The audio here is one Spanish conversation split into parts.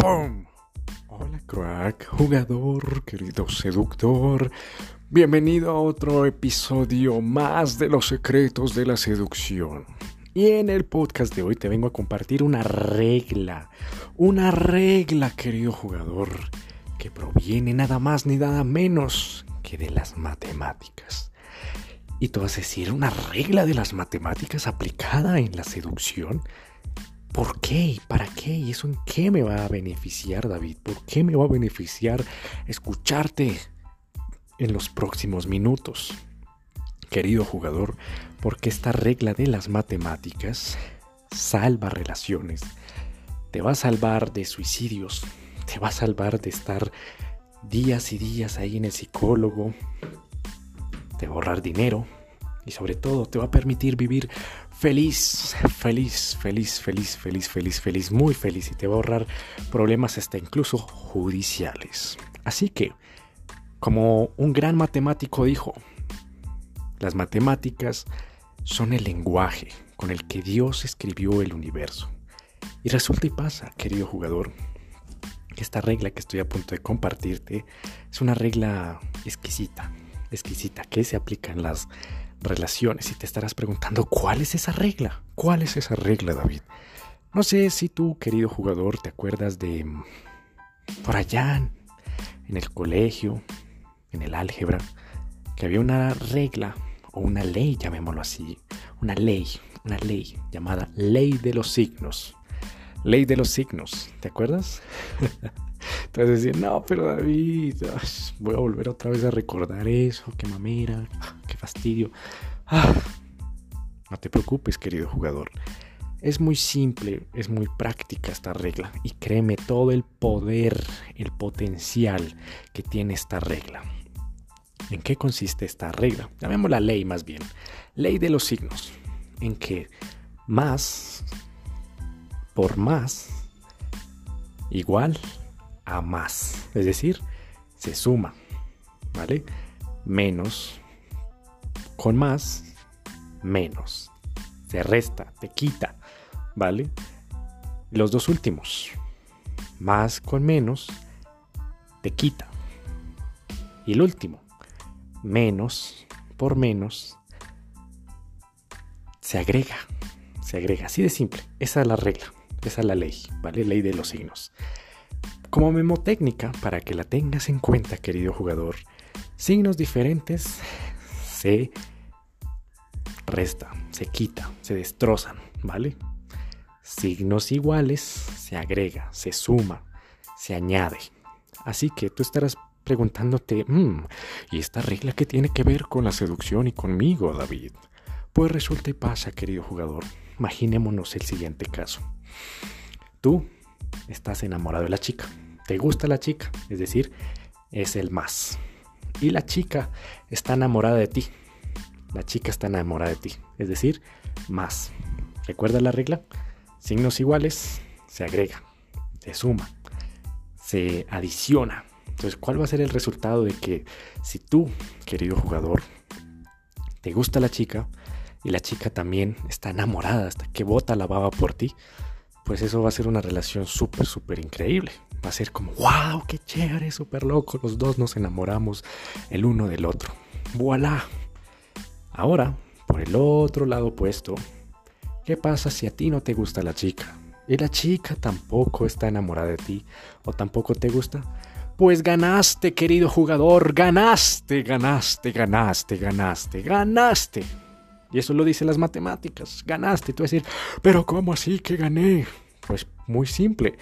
¡Pum! Hola crack, jugador, querido seductor. Bienvenido a otro episodio más de los secretos de la seducción. Y en el podcast de hoy te vengo a compartir una regla, una regla, querido jugador, que proviene nada más ni nada menos que de las matemáticas. Y tú vas a decir, una regla de las matemáticas aplicada en la seducción. ¿Por qué? ¿Para qué? ¿Y eso en qué me va a beneficiar, David? ¿Por qué me va a beneficiar escucharte en los próximos minutos? Querido jugador, porque esta regla de las matemáticas salva relaciones. Te va a salvar de suicidios. Te va a salvar de estar días y días ahí en el psicólogo. A ahorrar dinero. Y sobre todo te va a permitir vivir feliz, feliz, feliz, feliz, feliz, feliz, feliz, muy feliz y te va a ahorrar problemas hasta incluso judiciales. Así que, como un gran matemático dijo, las matemáticas son el lenguaje con el que Dios escribió el universo. Y resulta y pasa, querido jugador, que esta regla que estoy a punto de compartirte es una regla exquisita, exquisita, que se aplica en las relaciones y te estarás preguntando cuál es esa regla, cuál es esa regla David. No sé si tú querido jugador te acuerdas de por allá en el colegio, en el álgebra, que había una regla o una ley, llamémoslo así, una ley, una ley llamada ley de los signos. Ley de los signos, ¿te acuerdas? Entonces decir, no, pero David, voy a volver otra vez a recordar eso, qué mamera, qué fastidio. Ah, no te preocupes, querido jugador. Es muy simple, es muy práctica esta regla y créeme todo el poder, el potencial que tiene esta regla. ¿En qué consiste esta regla? Llamémosla ley más bien. Ley de los signos. En que más por más igual a más. Es decir, se suma, ¿vale? Menos con más, menos. Se resta, te quita, ¿vale? Los dos últimos, más con menos, te quita. Y el último, menos por menos, se agrega. Se agrega, así de simple. Esa es la regla, esa es la ley, ¿vale? Ley de los signos. Como memotécnica, para que la tengas en cuenta, querido jugador, signos diferentes se resta, se quita, se destrozan, ¿vale? Signos iguales se agrega, se suma, se añade. Así que tú estarás preguntándote, mm, ¿y esta regla qué tiene que ver con la seducción y conmigo, David? Pues resulta y pasa, querido jugador. Imaginémonos el siguiente caso. Tú estás enamorado de la chica. Te gusta la chica, es decir, es el más. Y la chica está enamorada de ti. La chica está enamorada de ti, es decir, más. ¿Recuerda la regla? Signos iguales se agrega, se suma, se adiciona. Entonces, ¿cuál va a ser el resultado de que si tú, querido jugador, te gusta la chica y la chica también está enamorada hasta que bota la baba por ti? Pues eso va a ser una relación súper, súper increíble. Va a ser como, wow, qué chévere, súper loco. Los dos nos enamoramos el uno del otro. Voilà. Ahora, por el otro lado opuesto, ¿qué pasa si a ti no te gusta la chica? Y la chica tampoco está enamorada de ti o tampoco te gusta. Pues ganaste, querido jugador, ganaste, ganaste, ganaste, ganaste, ganaste. Y eso lo dicen las matemáticas. Ganaste. Tú vas a decir, pero ¿cómo así que gané? Pues muy simple.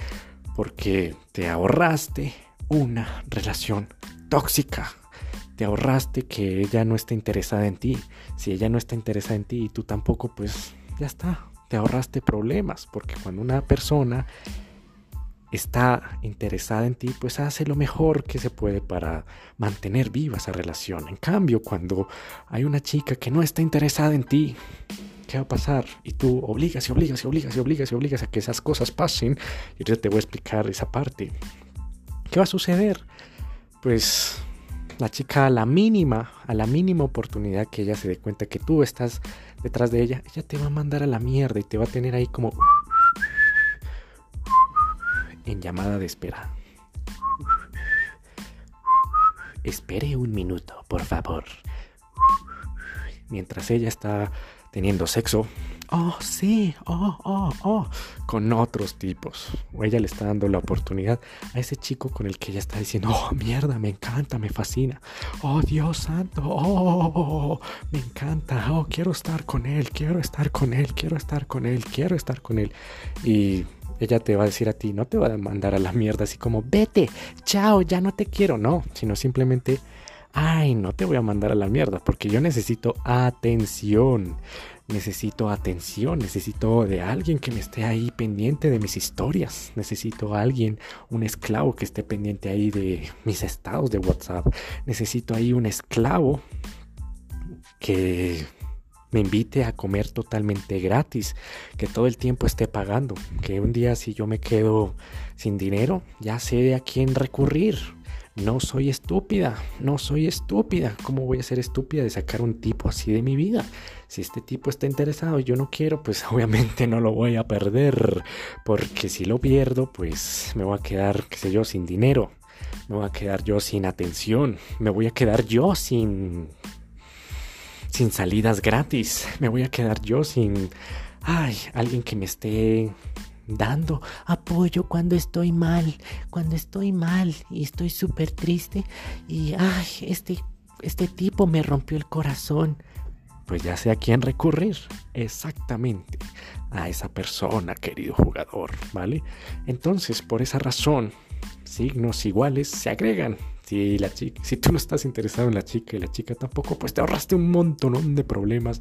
Porque te ahorraste una relación tóxica. Te ahorraste que ella no esté interesada en ti. Si ella no está interesada en ti y tú tampoco, pues ya está. Te ahorraste problemas. Porque cuando una persona está interesada en ti, pues hace lo mejor que se puede para mantener viva esa relación. En cambio, cuando hay una chica que no está interesada en ti, ¿qué va a pasar? Y tú obligas y obligas y obligas y obligas y obligas a que esas cosas pasen. Y yo te voy a explicar esa parte. ¿Qué va a suceder? Pues la chica a la mínima, a la mínima oportunidad que ella se dé cuenta que tú estás detrás de ella, ella te va a mandar a la mierda y te va a tener ahí como en llamada de espera. Espere un minuto, por favor. Mientras ella está teniendo sexo, oh, sí, oh, oh, oh, con otros tipos. O ella le está dando la oportunidad a ese chico con el que ella está diciendo, oh, mierda, me encanta, me fascina. Oh, Dios santo, oh, me encanta, oh, quiero estar con él, quiero estar con él, quiero estar con él, quiero estar con él. Y ella te va a decir a ti, no te va a mandar a la mierda así como, vete, chao, ya no te quiero, no, sino simplemente ay, no te voy a mandar a la mierda, porque yo necesito atención necesito atención, necesito de alguien que me esté ahí pendiente de mis historias, necesito a alguien, un esclavo que esté pendiente ahí de mis estados de WhatsApp, necesito ahí un esclavo que me invite a comer totalmente gratis, que todo el tiempo esté pagando, que un día si yo me quedo sin dinero, ya sé a quién recurrir, no soy estúpida, no soy estúpida. ¿Cómo voy a ser estúpida de sacar un tipo así de mi vida? Si este tipo está interesado y yo no quiero, pues obviamente no lo voy a perder. Porque si lo pierdo, pues me voy a quedar, qué sé yo, sin dinero. Me voy a quedar yo sin atención. Me voy a quedar yo sin... Sin salidas gratis. Me voy a quedar yo sin... Ay, alguien que me esté dando apoyo cuando estoy mal, cuando estoy mal y estoy súper triste y, ay, este, este tipo me rompió el corazón. Pues ya sé a quién recurrir. Exactamente. A esa persona, querido jugador, ¿vale? Entonces, por esa razón, signos iguales se agregan si, la chica, si tú no estás interesado en la chica y la chica tampoco, pues te ahorraste un montón de problemas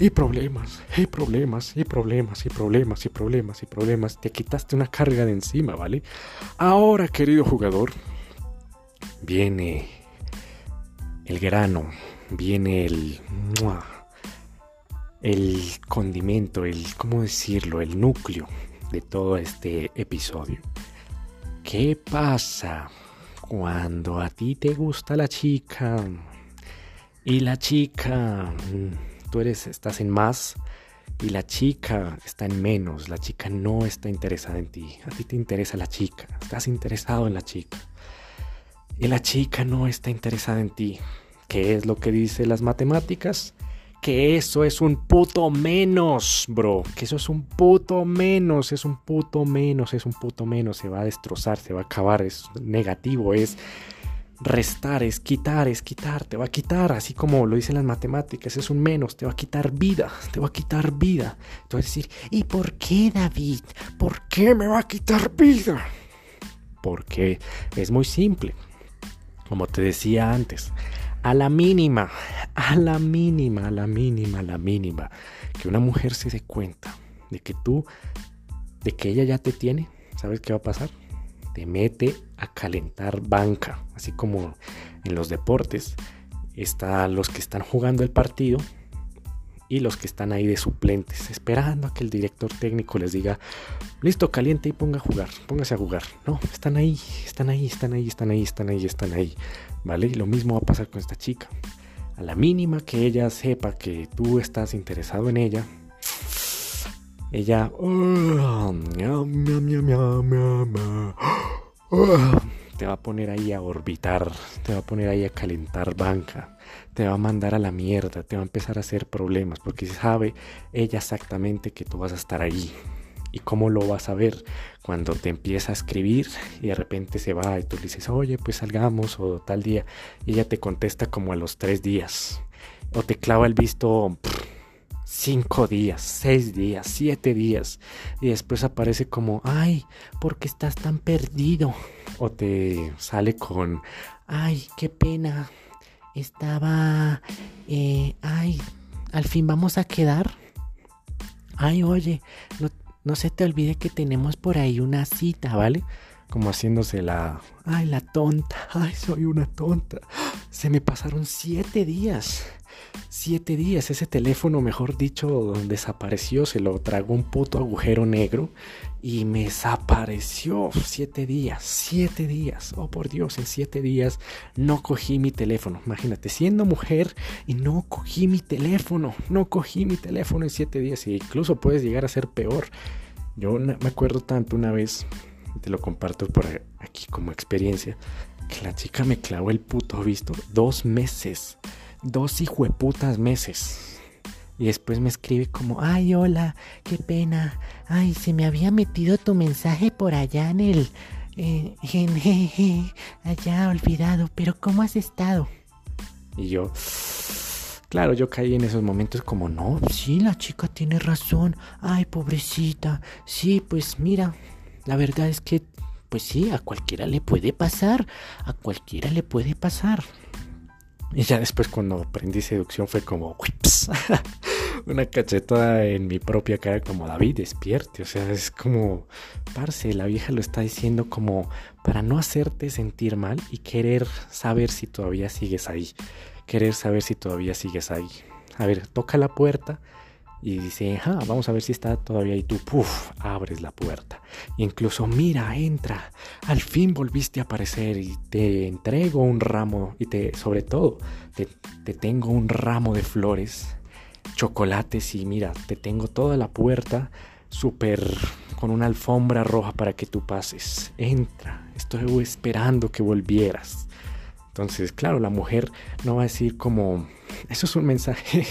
y problemas y problemas y problemas y problemas y problemas y problemas. Te quitaste una carga de encima, ¿vale? Ahora, querido jugador, viene el grano, viene el... El condimento, el, ¿cómo decirlo? El núcleo de todo este episodio. ¿Qué pasa? Cuando a ti te gusta la chica. Y la chica, mm, tú eres, estás en más y la chica está en menos, la chica no está interesada en ti, a ti te interesa la chica, estás interesado en la chica. Y la chica no está interesada en ti. ¿Qué es lo que dice las matemáticas? Que eso es un puto menos, bro. Que eso es un puto menos, es un puto menos, es un puto menos. Se va a destrozar, se va a acabar, es negativo, es restar, es quitar, es quitar, te va a quitar, así como lo dicen las matemáticas, es un menos, te va a quitar vida, te va a quitar vida. Te decir, ¿y por qué David? ¿Por qué me va a quitar vida? Porque es muy simple. Como te decía antes, a la mínima, a la mínima, a la mínima, a la mínima, que una mujer se dé cuenta de que tú, de que ella ya te tiene, ¿sabes qué va a pasar? Te mete a calentar banca, así como en los deportes, están los que están jugando el partido y los que están ahí de suplentes, esperando a que el director técnico les diga, listo, caliente y ponga a jugar, póngase a jugar. No, están ahí, están ahí, están ahí, están ahí, están ahí, están ahí. ¿Vale? Y lo mismo va a pasar con esta chica. A la mínima que ella sepa que tú estás interesado en ella, ella te va a poner ahí a orbitar, te va a poner ahí a calentar banca, te va a mandar a la mierda, te va a empezar a hacer problemas, porque sabe ella exactamente que tú vas a estar ahí. ¿Y cómo lo vas a ver? Cuando te empieza a escribir y de repente se va y tú le dices, oye, pues salgamos o tal día. Y ella te contesta como a los tres días. O te clava el visto cinco días, seis días, siete días. Y después aparece como, ay, ¿por qué estás tan perdido? O te sale con, ay, qué pena. Estaba, eh, ay, al fin vamos a quedar. Ay, oye, no, no se te olvide que tenemos por ahí una cita, ¿vale? Como haciéndose la... Ay, la tonta. Ay, soy una tonta. Se me pasaron siete días. Siete días. Ese teléfono, mejor dicho, desapareció. Se lo tragó un puto agujero negro. Y me desapareció. Siete días. Siete días. Oh, por Dios, en siete días no cogí mi teléfono. Imagínate, siendo mujer y no cogí mi teléfono. No cogí mi teléfono en siete días. E incluso puedes llegar a ser peor. Yo me acuerdo tanto una vez te lo comparto por aquí como experiencia, que la chica me clavó el puto visto dos meses, dos hijueputas meses. Y después me escribe como, ay, hola, qué pena, ay, se me había metido tu mensaje por allá en el, eh, en, allá olvidado, pero ¿cómo has estado? Y yo, claro, yo caí en esos momentos como, no, sí, la chica tiene razón, ay, pobrecita, sí, pues mira, la verdad es que, pues sí, a cualquiera le puede pasar, a cualquiera le puede pasar. Y ya después cuando aprendí seducción fue como, una cachetada en mi propia cara como David, despierte. O sea, es como, parce, la vieja lo está diciendo como para no hacerte sentir mal y querer saber si todavía sigues ahí. Querer saber si todavía sigues ahí. A ver, toca la puerta y dice, ah, vamos a ver si está todavía y tú, puff, abres la puerta. incluso, mira, entra, al fin volviste a aparecer y te entrego un ramo y te, sobre todo, te, te tengo un ramo de flores, chocolates y mira, te tengo toda la puerta súper con una alfombra roja para que tú pases. Entra, estoy esperando que volvieras. Entonces, claro, la mujer no va a decir como, eso es un mensaje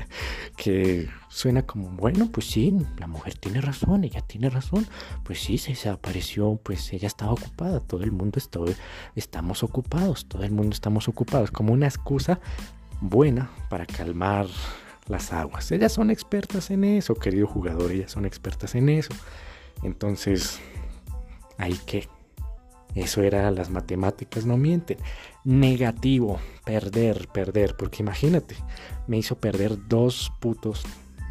que suena como, bueno, pues sí, la mujer tiene razón, ella tiene razón, pues sí, se desapareció, pues ella estaba ocupada, todo el mundo está, estamos ocupados, todo el mundo estamos ocupados, como una excusa buena para calmar las aguas. Ellas son expertas en eso, querido jugador, ellas son expertas en eso. Entonces, hay que eso era las matemáticas, no mienten. Negativo, perder, perder. Porque imagínate, me hizo perder dos putos.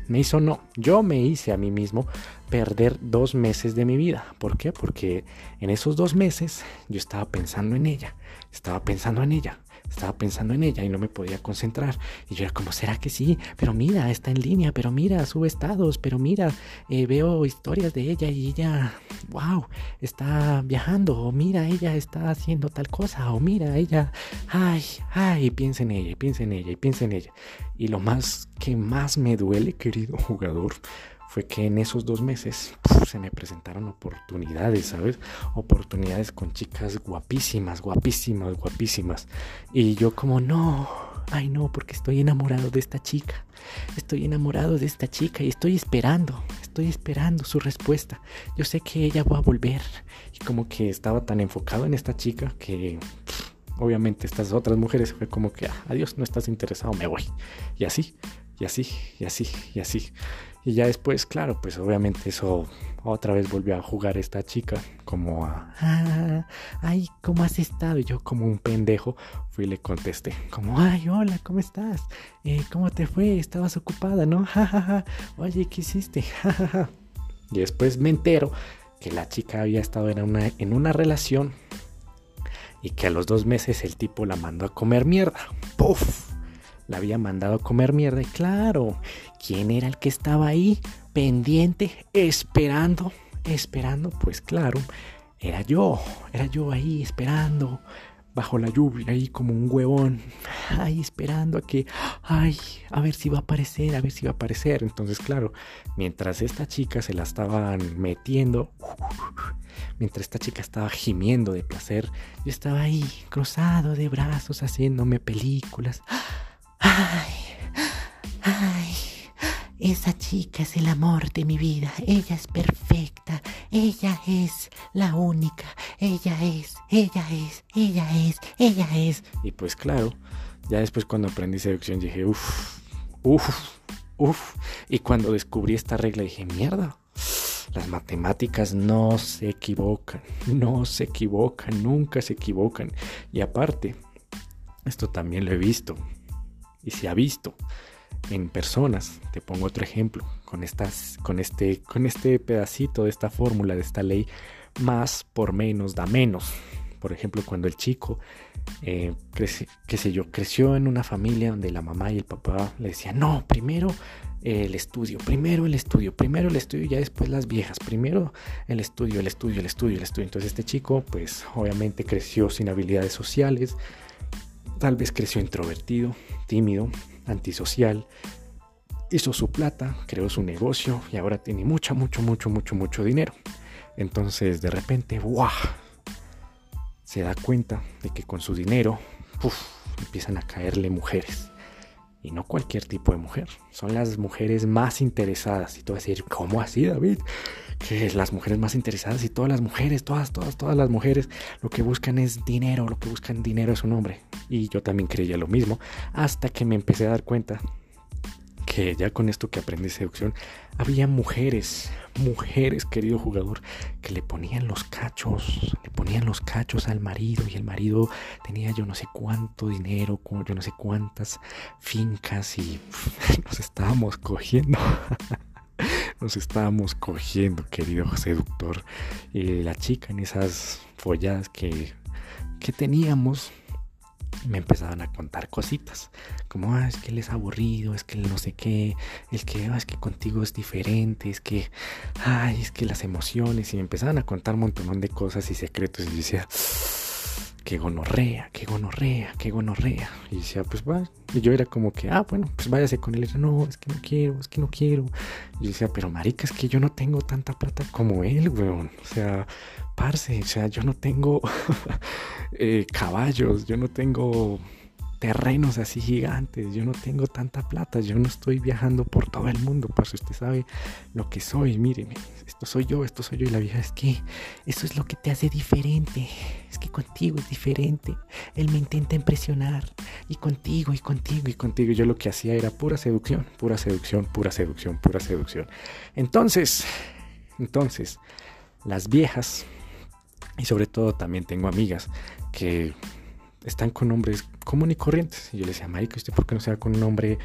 Me hizo no, yo me hice a mí mismo perder dos meses de mi vida. ¿Por qué? Porque en esos dos meses yo estaba pensando en ella, estaba pensando en ella, estaba pensando en ella y no me podía concentrar. Y yo era como, ¿será que sí? Pero mira, está en línea, pero mira, sube estados, pero mira, eh, veo historias de ella y ella, wow, está viajando, o mira, ella está haciendo tal cosa, o mira, ella, ay, ay, piensa en ella, piensa en ella, y piensa en ella. Y lo más que más me duele, querido jugador, fue que en esos dos meses se me presentaron oportunidades, ¿sabes? Oportunidades con chicas guapísimas, guapísimas, guapísimas. Y yo como, no, ay no, porque estoy enamorado de esta chica. Estoy enamorado de esta chica y estoy esperando, estoy esperando su respuesta. Yo sé que ella va a volver. Y como que estaba tan enfocado en esta chica que... obviamente estas otras mujeres fue como que, ah, adiós, no estás interesado, me voy. Y así, y así, y así, y así. Y ya después, claro, pues obviamente eso otra vez volvió a jugar esta chica como a, ah, ay, ¿cómo has estado? Y yo como un pendejo fui y le contesté, como, ay, hola, ¿cómo estás? Eh, ¿Cómo te fue? Estabas ocupada, ¿no? Ja, Oye, ¿qué hiciste? y después me entero que la chica había estado en una, en una relación y que a los dos meses el tipo la mandó a comer mierda. ¡Puf! la había mandado a comer mierda. Y claro, ¿quién era el que estaba ahí pendiente, esperando, esperando? Pues claro, era yo, era yo ahí esperando, bajo la lluvia, ahí como un huevón, ahí esperando a que, ay, a ver si va a aparecer, a ver si va a aparecer. Entonces, claro, mientras esta chica se la estaban metiendo, mientras esta chica estaba gimiendo de placer, yo estaba ahí, cruzado de brazos, haciéndome películas. Ay, ay, esa chica es el amor de mi vida. Ella es perfecta. Ella es la única. Ella es, ella es, ella es, ella es. Y pues claro, ya después cuando aprendí seducción dije, uff, uff, uff. Y cuando descubrí esta regla dije, mierda. Las matemáticas no se equivocan, no se equivocan, nunca se equivocan. Y aparte, esto también lo he visto y se ha visto en personas. Te pongo otro ejemplo con estas, con este, con este pedacito de esta fórmula de esta ley, más por menos da menos. Por ejemplo, cuando el chico, eh, crece, qué sé yo, creció en una familia donde la mamá y el papá le decían, no, primero el estudio, primero el estudio, primero el estudio y ya después las viejas, primero el estudio, el estudio, el estudio, el estudio. Entonces este chico, pues obviamente creció sin habilidades sociales, Tal vez creció introvertido, tímido, antisocial, hizo su plata, creó su negocio y ahora tiene mucho, mucho, mucho, mucho, mucho dinero. Entonces, de repente, ¡guau! Se da cuenta de que con su dinero, uf, empiezan a caerle mujeres. Y no cualquier tipo de mujer. Son las mujeres más interesadas. Y tú vas a decir, ¿cómo así, David? Que las mujeres más interesadas y todas las mujeres, todas, todas, todas las mujeres, lo que buscan es dinero, lo que buscan dinero es un hombre. Y yo también creía lo mismo, hasta que me empecé a dar cuenta que ya con esto que aprendí seducción, había mujeres, mujeres, querido jugador, que le ponían los cachos, le ponían los cachos al marido y el marido tenía yo no sé cuánto dinero, yo no sé cuántas fincas y nos estábamos cogiendo. Nos estábamos cogiendo, querido seductor. Y la chica en esas folladas que, que teníamos, me empezaban a contar cositas, como, ah, es que él es aburrido, es que él no sé qué, es que, ah, es que contigo es diferente, es que, ay, es que las emociones, y me empezaban a contar un montón de cosas y secretos, y decía, qué gonorrea, qué gonorrea, qué gonorrea. Y decía, pues va. Y yo era como que, ah, bueno, pues váyase con él. Y no, es que no quiero, es que no quiero. Y yo decía, pero marica, es que yo no tengo tanta plata como él, weón. O sea, parce, o sea, yo no tengo eh, caballos, yo no tengo terrenos así gigantes, yo no tengo tanta plata, yo no estoy viajando por todo el mundo, pues usted sabe lo que soy, míreme, esto soy yo, esto soy yo y la vieja es que eso es lo que te hace diferente, es que contigo es diferente, él me intenta impresionar y contigo y contigo y contigo, yo lo que hacía era pura seducción, pura seducción, pura seducción, pura seducción. Entonces, entonces, las viejas, y sobre todo también tengo amigas que están con hombres común y corrientes. Y yo le decía, Marica, ¿usted por qué no se va con un hombre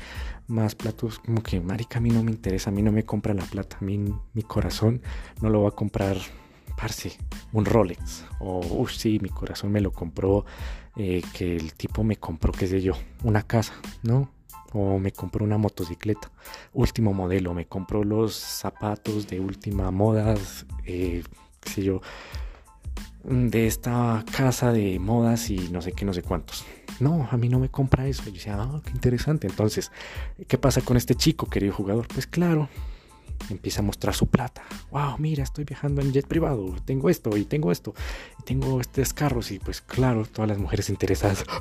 más platos? Como que, Marica, a mí no me interesa, a mí no me compra la plata, a mí mi corazón no lo va a comprar, parce, un Rolex. O, uff, sí, mi corazón me lo compró, eh, que el tipo me compró, qué sé yo, una casa, ¿no? O me compró una motocicleta, último modelo, me compró los zapatos de última moda, eh, qué sé yo de esta casa de modas y no sé qué, no sé cuántos. No, a mí no me compra eso. Y yo decía, ah, qué interesante. Entonces, ¿qué pasa con este chico, querido jugador? Pues claro, empieza a mostrar su plata. Wow, mira, estoy viajando en jet privado. Tengo esto y tengo esto. Y tengo estos carros. Y pues claro, todas las mujeres interesadas.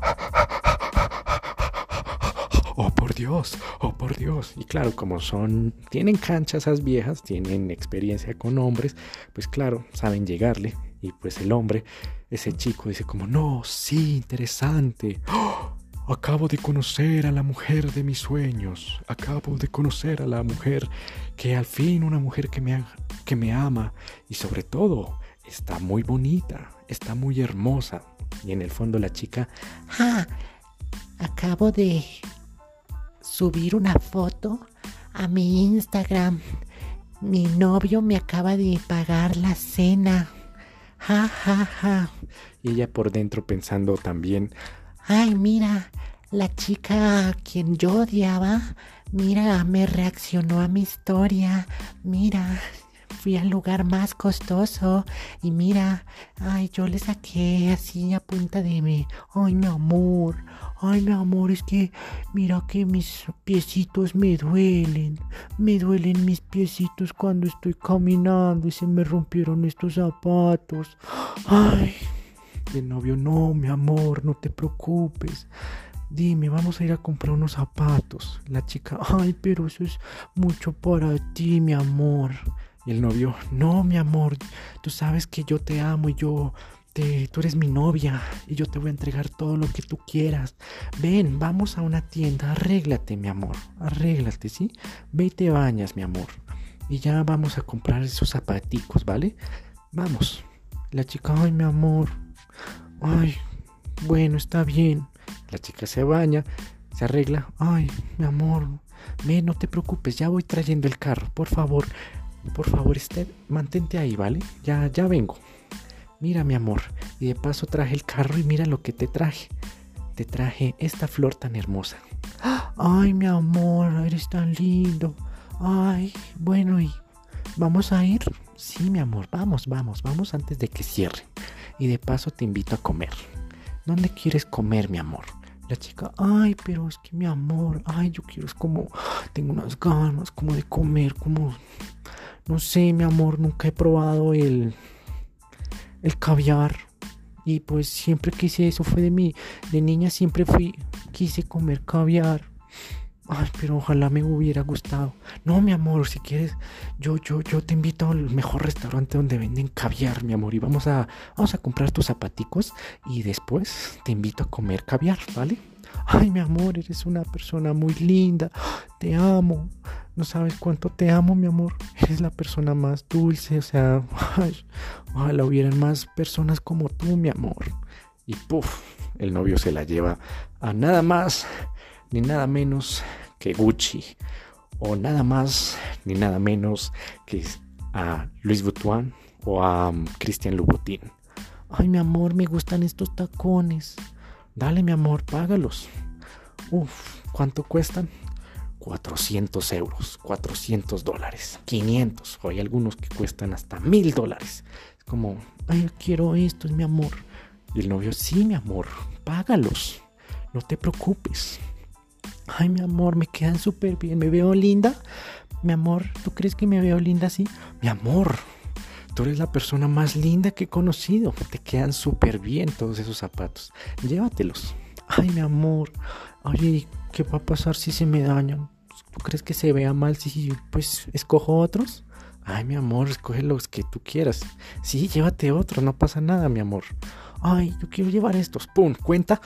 Oh, por Dios, oh, por Dios. Y claro, como son, tienen canchas esas viejas, tienen experiencia con hombres, pues claro, saben llegarle y pues el hombre, ese chico dice como, no, sí, interesante. ¡Oh! Acabo de conocer a la mujer de mis sueños. Acabo de conocer a la mujer que al fin una mujer que me, que me ama y sobre todo está muy bonita, está muy hermosa. Y en el fondo la chica, ah, acabo de subir una foto a mi Instagram. Mi novio me acaba de pagar la cena. Ja, ja, ja. Y ella por dentro pensando también, ay, mira, la chica a quien yo odiaba, mira, me reaccionó a mi historia, mira, fui al lugar más costoso y mira, ay, yo le saqué así a punta de mí, ay, mi amor, Ay, mi amor, es que mira que mis piecitos me duelen. Me duelen mis piecitos cuando estoy caminando y se me rompieron estos zapatos. Ay, el novio, no, mi amor, no te preocupes. Dime, vamos a ir a comprar unos zapatos. La chica, ay, pero eso es mucho para ti, mi amor. Y el novio, no, mi amor, tú sabes que yo te amo y yo tú eres mi novia y yo te voy a entregar todo lo que tú quieras. Ven, vamos a una tienda, arréglate, mi amor, arréglate, ¿sí? Ve y te bañas, mi amor. Y ya vamos a comprar esos zapaticos, ¿vale? Vamos. La chica, ay, mi amor. Ay, bueno, está bien. La chica se baña, se arregla. Ay, mi amor. Ven, no te preocupes, ya voy trayendo el carro. Por favor, por favor, Esther, mantente ahí, ¿vale? Ya, ya vengo. Mira mi amor, y de paso traje el carro y mira lo que te traje. Te traje esta flor tan hermosa. Ay, mi amor, eres tan lindo. Ay, bueno, ¿y vamos a ir? Sí, mi amor, vamos, vamos, vamos antes de que cierre. Y de paso te invito a comer. ¿Dónde quieres comer, mi amor? La chica, ay, pero es que mi amor, ay, yo quiero, es como, tengo unas ganas, como de comer, como, no sé, mi amor, nunca he probado el, el caviar. Y pues siempre quise eso, fue de mí, de niña siempre fui, quise comer caviar. Ay, pero ojalá me hubiera gustado. No, mi amor, si quieres, yo, yo, yo te invito al mejor restaurante donde venden caviar, mi amor. Y vamos a, vamos a comprar tus zapaticos y después te invito a comer caviar, ¿vale? Ay, mi amor, eres una persona muy linda. Te amo. No sabes cuánto te amo, mi amor. Eres la persona más dulce. O sea, ojalá hubieran más personas como tú, mi amor. Y puff, el novio se la lleva a nada más ni nada menos que Gucci, o nada más ni nada menos que a Luis Vuitton o a um, Christian Louboutin. Ay, mi amor, me gustan estos tacones. Dale, mi amor, págalos. Uf, ¿cuánto cuestan? 400 euros, 400 dólares, 500, o hay algunos que cuestan hasta 1000 dólares. Es como, ay, quiero estos, mi amor. Y el novio, sí, mi amor, págalos, no te preocupes. Ay, mi amor, me quedan súper bien. ¿Me veo linda? Mi amor, ¿tú crees que me veo linda así? Mi amor, tú eres la persona más linda que he conocido. Te quedan súper bien todos esos zapatos. Llévatelos. Ay, mi amor. Oye, ¿qué va a pasar si se me dañan? ¿Tú crees que se vea mal si pues escojo otros? Ay, mi amor, escoge los que tú quieras. Sí, llévate otro, no pasa nada, mi amor. Ay, yo quiero llevar estos. ¡Pum! Cuenta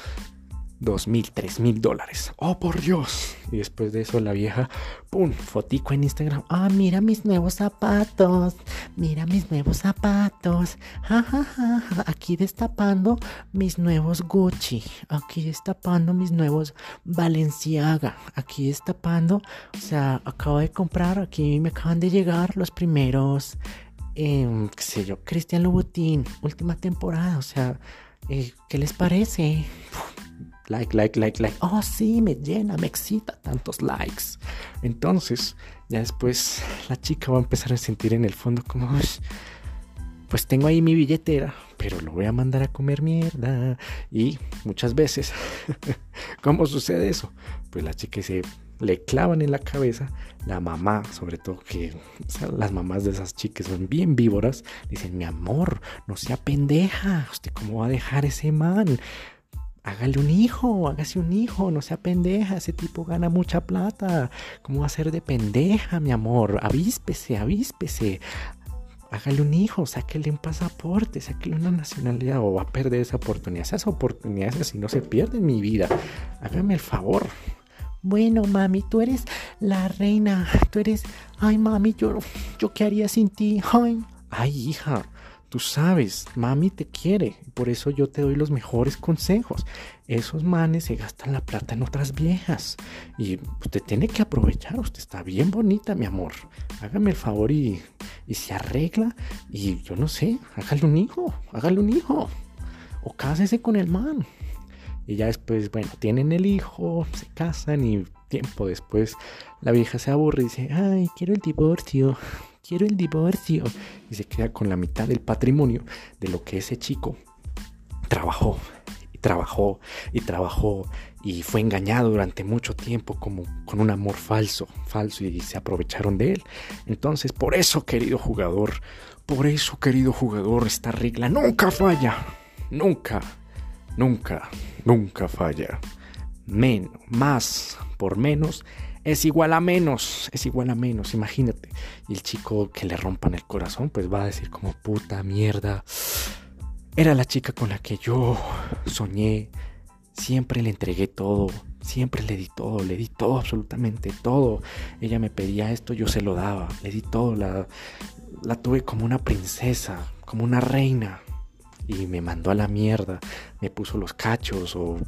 dos mil, tres mil dólares. ¡Oh, por Dios! Y después de eso la vieja, ¡pum! Fotico en Instagram. ¡Ah, mira mis nuevos zapatos! ¡Mira mis nuevos zapatos! ¡Ja, ja, ja! Aquí destapando mis nuevos Gucci. Aquí destapando mis nuevos Balenciaga. Aquí destapando, o sea, acabo de comprar, aquí me acaban de llegar los primeros, eh, qué sé yo, Cristian Louboutin, última temporada, o sea... Eh, ¿Qué les parece? Like, like, like, like. Oh, sí, me llena, me excita tantos likes. Entonces, ya después la chica va a empezar a sentir en el fondo como, pues tengo ahí mi billetera, pero lo voy a mandar a comer mierda. Y muchas veces, ¿cómo sucede eso? Pues la chica se le clavan en la cabeza, la mamá, sobre todo que las mamás de esas chicas son bien víboras, dicen, mi amor, no sea pendeja, usted cómo va a dejar ese man, hágale un hijo, hágase un hijo, no sea pendeja, ese tipo gana mucha plata. ¿Cómo va a ser de pendeja, mi amor? Avíspese, avíspese. Hágale un hijo, sáquele un pasaporte, sáquele una nacionalidad o va a perder esa oportunidad. Esas oportunidades así no se pierden mi vida. Hágame el favor. Bueno, mami, tú eres la reina. Tú eres. Ay, mami, yo, yo qué haría sin ti. Ay, ay, hija. Tú sabes, mami te quiere, por eso yo te doy los mejores consejos. Esos manes se gastan la plata en otras viejas y usted tiene que aprovechar, usted está bien bonita, mi amor. Hágame el favor y, y se arregla y yo no sé, hágale un hijo, hágale un hijo o cásese con el man. Y ya después, bueno, tienen el hijo, se casan y tiempo después la vieja se aburre y dice, ay, quiero el divorcio quiero el divorcio. Y se queda con la mitad del patrimonio de lo que ese chico trabajó y trabajó y trabajó y fue engañado durante mucho tiempo como con un amor falso, falso y se aprovecharon de él. Entonces, por eso, querido jugador, por eso, querido jugador, esta regla nunca falla. Nunca, nunca, nunca falla. Menos, más por menos es igual a menos, es igual a menos, imagínate. Y el chico que le rompan el corazón, pues va a decir como puta mierda. Era la chica con la que yo soñé, siempre le entregué todo, siempre le di todo, le di todo, absolutamente todo. Ella me pedía esto, yo se lo daba, le di todo, la, tuve como una princesa, como una reina. Y me mandó a la mierda, me puso los cachos o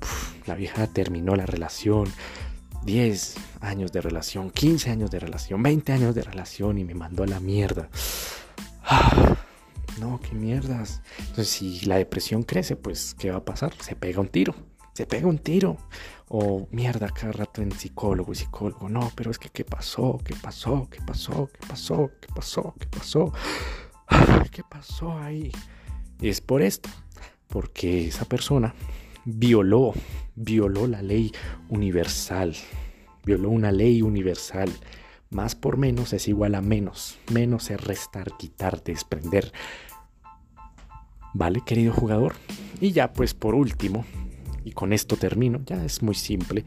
la vieja terminó la relación, 10 años de relación, 15 años de relación, 20 años de relación y me mandó a la mierda. no, qué mierdas. Entonces, si la depresión crece, pues, ¿qué va a pasar? Se pega un tiro. Se pega un tiro. O mierda, cada rato en psicólogo y psicólogo. No, pero es que, ¿qué pasó? ¿Qué pasó? ¿Qué pasó? ¿Qué pasó? ¿Qué pasó? ¿Qué pasó? ¿Qué pasó ahí? Es por esto. Porque esa persona violó, violó la ley universal, violó una ley universal. Más por menos es igual a menos. Menos es restar, quitar, desprender. ¿Vale, querido jugador? Y ya pues por último, y con esto termino, ya es muy simple,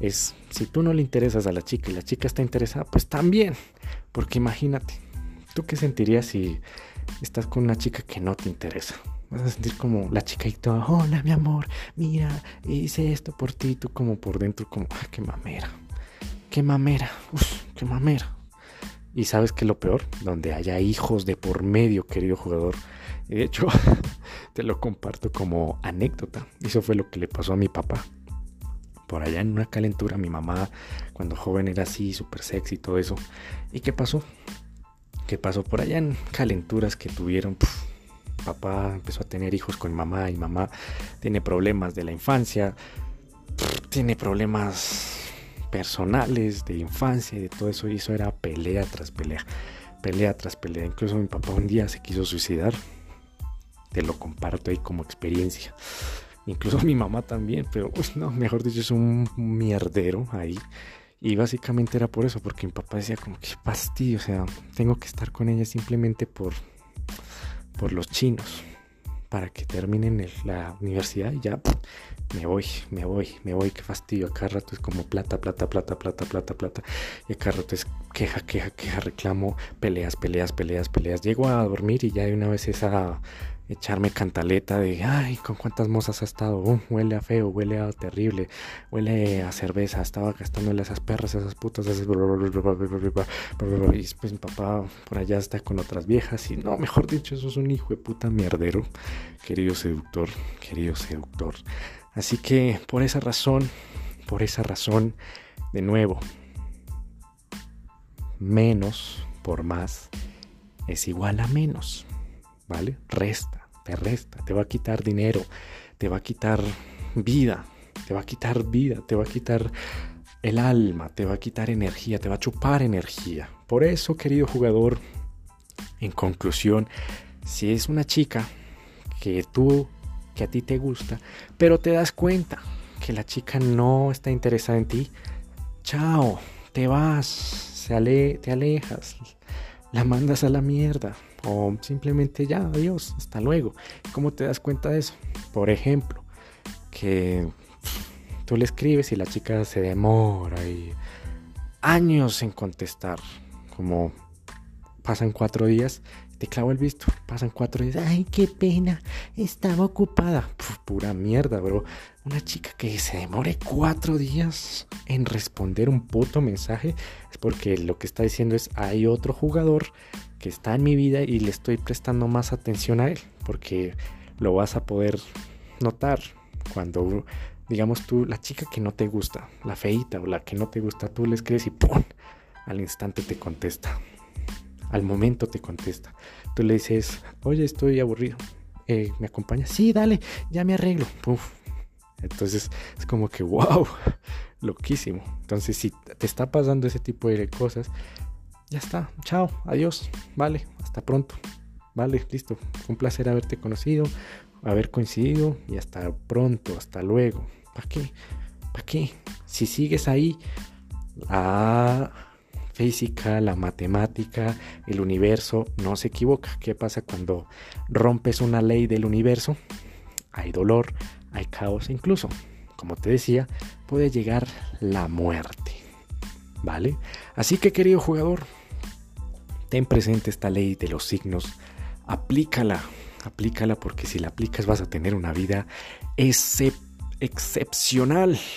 es si tú no le interesas a la chica y la chica está interesada, pues también. Porque imagínate, ¿tú qué sentirías si estás con una chica que no te interesa? Vas a sentir como la chica y todo, hola mi amor, mira, hice esto por ti, tú como por dentro, como, ah, qué mamera, qué mamera, uf, qué mamera. Y sabes que lo peor, donde haya hijos de por medio, querido jugador. De hecho, te lo comparto como anécdota. Eso fue lo que le pasó a mi papá. Por allá en una calentura, mi mamá, cuando joven era así, súper sexy y todo eso. ¿Y qué pasó? ¿Qué pasó por allá en calenturas que tuvieron? Papá empezó a tener hijos con mamá y mamá tiene problemas de la infancia, tiene problemas personales de infancia y de todo eso y eso era pelea tras pelea, pelea tras pelea. Incluso mi papá un día se quiso suicidar, te lo comparto ahí como experiencia. Incluso mi mamá también, pero pues, no, mejor dicho, es un mierdero ahí. Y básicamente era por eso, porque mi papá decía como que fastidio, o sea, tengo que estar con ella simplemente por por los chinos para que terminen la universidad y ya me voy, me voy, me voy, qué fastidio. Acá rato es como plata, plata, plata, plata, plata, plata. Y acá rato es queja, queja, queja, reclamo, peleas, peleas, peleas, peleas. Llego a dormir y ya de una vez esa echarme cantaleta de, ay, con cuántas mozas ha estado, huele a feo, huele a terrible, huele a cerveza, estaba gastándole a esas perras, a esas putas, esas... y después mi papá por allá está con otras viejas y no, mejor dicho, eso es un hijo de puta mierdero, querido seductor, querido seductor. Así que por esa razón, por esa razón, de nuevo, menos por más es igual a menos, ¿vale? Resta te resta, te va a quitar dinero, te va a quitar vida, te va a quitar vida, te va a quitar el alma, te va a quitar energía, te va a chupar energía. Por eso, querido jugador, en conclusión, si es una chica que tú, que a ti te gusta, pero te das cuenta que la chica no está interesada en ti, chao, te vas, se te alejas, la mandas a la mierda. O simplemente ya, adiós, hasta luego. ¿Cómo te das cuenta de eso? Por ejemplo, que tú le escribes y la chica se demora y años en contestar. Como pasan cuatro días, te clavo el visto. Pasan cuatro días. Ay, qué pena. Estaba ocupada. pura mierda, bro. Una chica que se demore cuatro días en responder un puto mensaje es porque lo que está diciendo es hay otro jugador que está en mi vida y le estoy prestando más atención a él, porque lo vas a poder notar cuando, digamos tú, la chica que no te gusta, la feita o la que no te gusta, tú le escribes y ¡pum! Al instante te contesta. Al momento te contesta. Tú le dices, oye, estoy aburrido. Eh, ¿Me acompañas? Sí, dale, ya me arreglo. Entonces es como que, wow, loquísimo. Entonces si te está pasando ese tipo de cosas, ya está, chao, adiós, vale, hasta pronto, vale, listo, un placer haberte conocido, haber coincidido y hasta pronto, hasta luego. ¿Para qué? ¿Para qué? Si sigues ahí, la física, la matemática, el universo no se equivoca. ¿Qué pasa cuando rompes una ley del universo? Hay dolor, hay caos, incluso, como te decía, puede llegar la muerte. ¿Vale? Así que querido jugador, ten presente esta ley de los signos, aplícala, aplícala porque si la aplicas vas a tener una vida excepcional,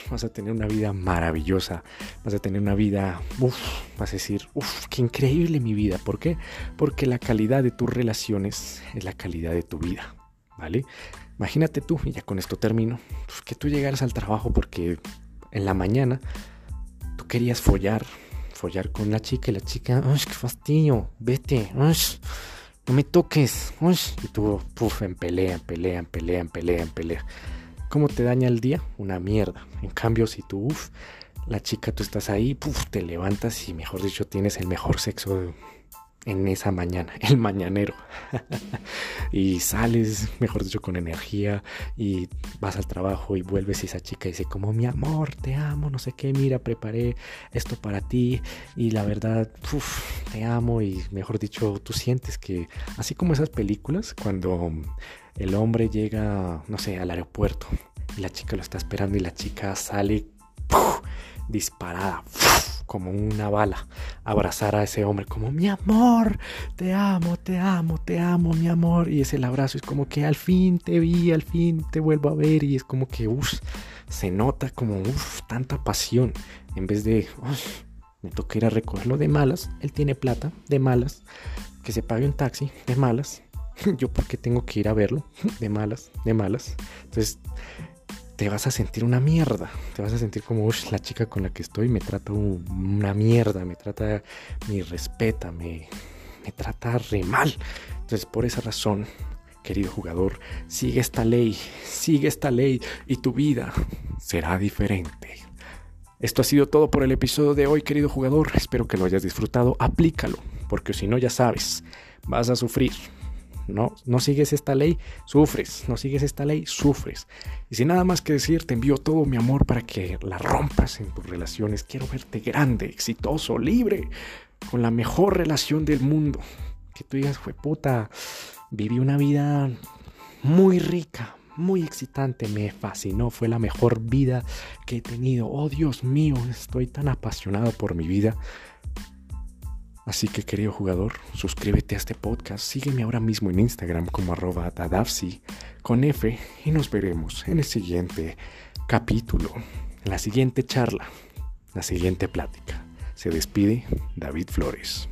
vas a tener una vida maravillosa, vas a tener una vida, vas a decir, uff, qué increíble mi vida, ¿por qué? Porque la calidad de tus relaciones es la calidad de tu vida, ¿vale? Imagínate tú, y ya con esto termino, pues, que tú llegaras al trabajo porque en la mañana tú querías follar, follar con la chica y la chica, ¡ay, qué fastidio! Vete, ¡ay! No me toques, ¡ay! Y tú, puf, en pelea, en pelea, en pelea, en pelea, en pelea. ¿Cómo te daña el día? Una mierda. En cambio, si tú, uff, la chica, tú estás ahí, puf, te levantas y mejor dicho, tienes el mejor sexo en esa mañana, el mañanero. y sales, mejor dicho, con energía y vas al trabajo y vuelves y esa chica dice como mi amor, te amo, no sé qué, mira, preparé esto para ti y la verdad, te amo. Y mejor dicho, tú sientes que, así como esas películas, cuando el hombre llega, no sé, al aeropuerto y la chica lo está esperando y la chica sale disparada como una bala, abrazar a ese hombre como mi amor, te amo, te amo, te amo, mi amor. Y es el abrazo, es como que al fin te vi, al fin te vuelvo a ver y es como que, uff, se nota como, uff, tanta pasión. En vez de, me toca ir a recogerlo de malas, él tiene plata, de malas, que se pague un taxi, de malas. Yo porque tengo que ir a verlo, de malas, de malas. Entonces te vas a sentir una mierda. Te vas a sentir como, la chica con la que estoy me trata una mierda, me trata, me respeta, me, me trata re mal. Entonces, por esa razón, querido jugador, sigue esta ley, sigue esta ley y tu vida será diferente. Esto ha sido todo por el episodio de hoy, querido jugador. Espero que lo hayas disfrutado. Aplícalo, porque si no, ya sabes, vas a sufrir. No, no sigues esta ley, sufres. No sigues esta ley, sufres. Y sin nada más que decir, te envío todo mi amor para que la rompas en tus relaciones. Quiero verte grande, exitoso, libre, con la mejor relación del mundo. Que tú digas, fue puta, viví una vida muy rica, muy excitante, me fascinó, fue la mejor vida que he tenido. Oh Dios mío, estoy tan apasionado por mi vida. Así que querido jugador, suscríbete a este podcast, sígueme ahora mismo en Instagram como arroba con F y nos veremos en el siguiente capítulo, en la siguiente charla, la siguiente plática. Se despide David Flores.